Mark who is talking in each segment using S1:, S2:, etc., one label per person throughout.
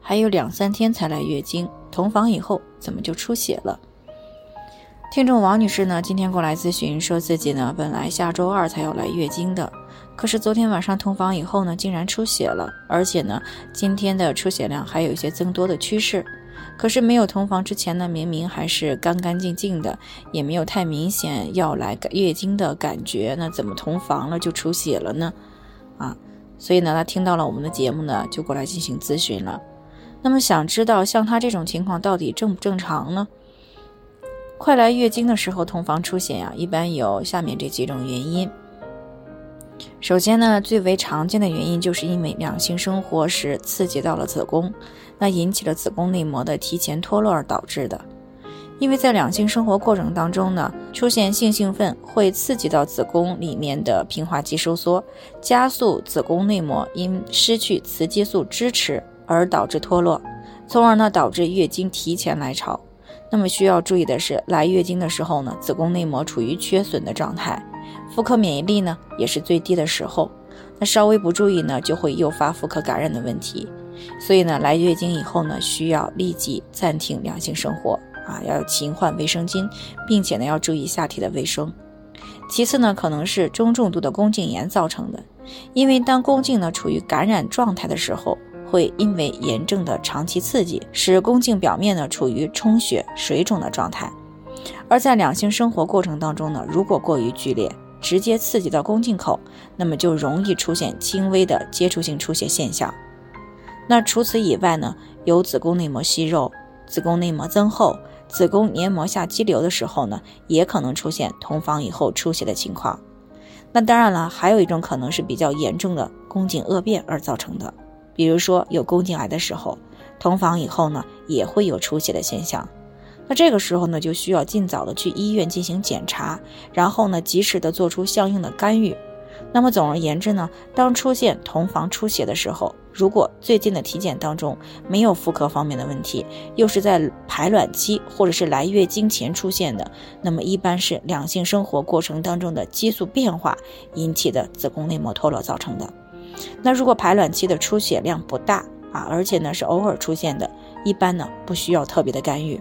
S1: 还有两三天才来月经，同房以后怎么就出血了？听众王女士呢，今天过来咨询，说自己呢本来下周二才要来月经的，可是昨天晚上同房以后呢，竟然出血了，而且呢今天的出血量还有一些增多的趋势。可是没有同房之前呢，明明还是干干净净的，也没有太明显要来月经的感觉，那怎么同房了就出血了呢？啊，所以呢，她听到了我们的节目呢，就过来进行咨询了。那么想知道像她这种情况到底正不正常呢？快来月经的时候同房出血呀，一般有下面这几种原因。首先呢，最为常见的原因就是因为两性生活时刺激到了子宫，那引起了子宫内膜的提前脱落而导致的。因为在两性生活过程当中呢，出现性兴奋会刺激到子宫里面的平滑肌收缩，加速子宫内膜因失去雌激素支持。而导致脱落，从而呢导致月经提前来潮。那么需要注意的是，来月经的时候呢，子宫内膜处于缺损的状态，妇科免疫力呢也是最低的时候。那稍微不注意呢，就会诱发妇科感染的问题。所以呢，来月经以后呢，需要立即暂停两性生活啊，要勤换卫生巾，并且呢要注意下体的卫生。其次呢，可能是中重度的宫颈炎造成的，因为当宫颈呢处于感染状态的时候。会因为炎症的长期刺激，使宫颈表面呢处于充血、水肿的状态。而在两性生活过程当中呢，如果过于剧烈，直接刺激到宫颈口，那么就容易出现轻微的接触性出血现象。那除此以外呢，有子宫内膜息肉、子宫内膜增厚、子宫黏膜下肌瘤的时候呢，也可能出现同房以后出血的情况。那当然了，还有一种可能是比较严重的宫颈恶变而造成的。比如说有宫颈癌的时候，同房以后呢，也会有出血的现象。那这个时候呢，就需要尽早的去医院进行检查，然后呢，及时的做出相应的干预。那么总而言之呢，当出现同房出血的时候，如果最近的体检当中没有妇科方面的问题，又是在排卵期或者是来月经前出现的，那么一般是两性生活过程当中的激素变化引起的子宫内膜脱落造成的。那如果排卵期的出血量不大啊，而且呢是偶尔出现的，一般呢不需要特别的干预。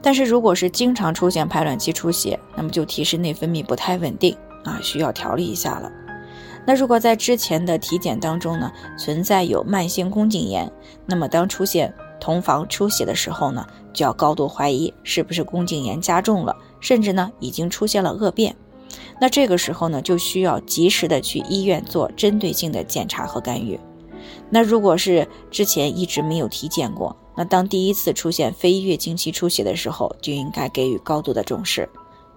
S1: 但是如果是经常出现排卵期出血，那么就提示内分泌不太稳定啊，需要调理一下了。那如果在之前的体检当中呢，存在有慢性宫颈炎，那么当出现同房出血的时候呢，就要高度怀疑是不是宫颈炎加重了，甚至呢已经出现了恶变。那这个时候呢，就需要及时的去医院做针对性的检查和干预。那如果是之前一直没有体检过，那当第一次出现非月经期出血的时候，就应该给予高度的重视，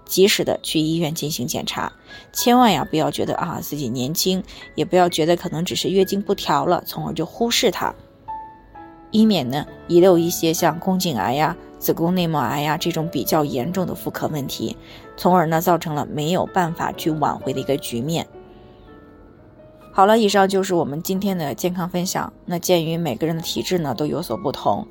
S1: 及时的去医院进行检查。千万呀，不要觉得啊自己年轻，也不要觉得可能只是月经不调了，从而就忽视它，以免呢遗漏一些像宫颈癌呀。子宫内膜癌呀，这种比较严重的妇科问题，从而呢造成了没有办法去挽回的一个局面。好了，以上就是我们今天的健康分享。那鉴于每个人的体质呢都有所不同，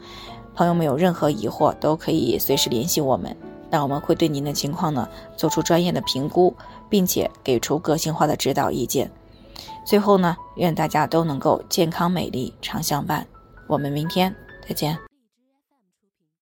S1: 朋友们有任何疑惑都可以随时联系我们，那我们会对您的情况呢做出专业的评估，并且给出个性化的指导意见。最后呢，愿大家都能够健康美丽常相伴。我们明天再见。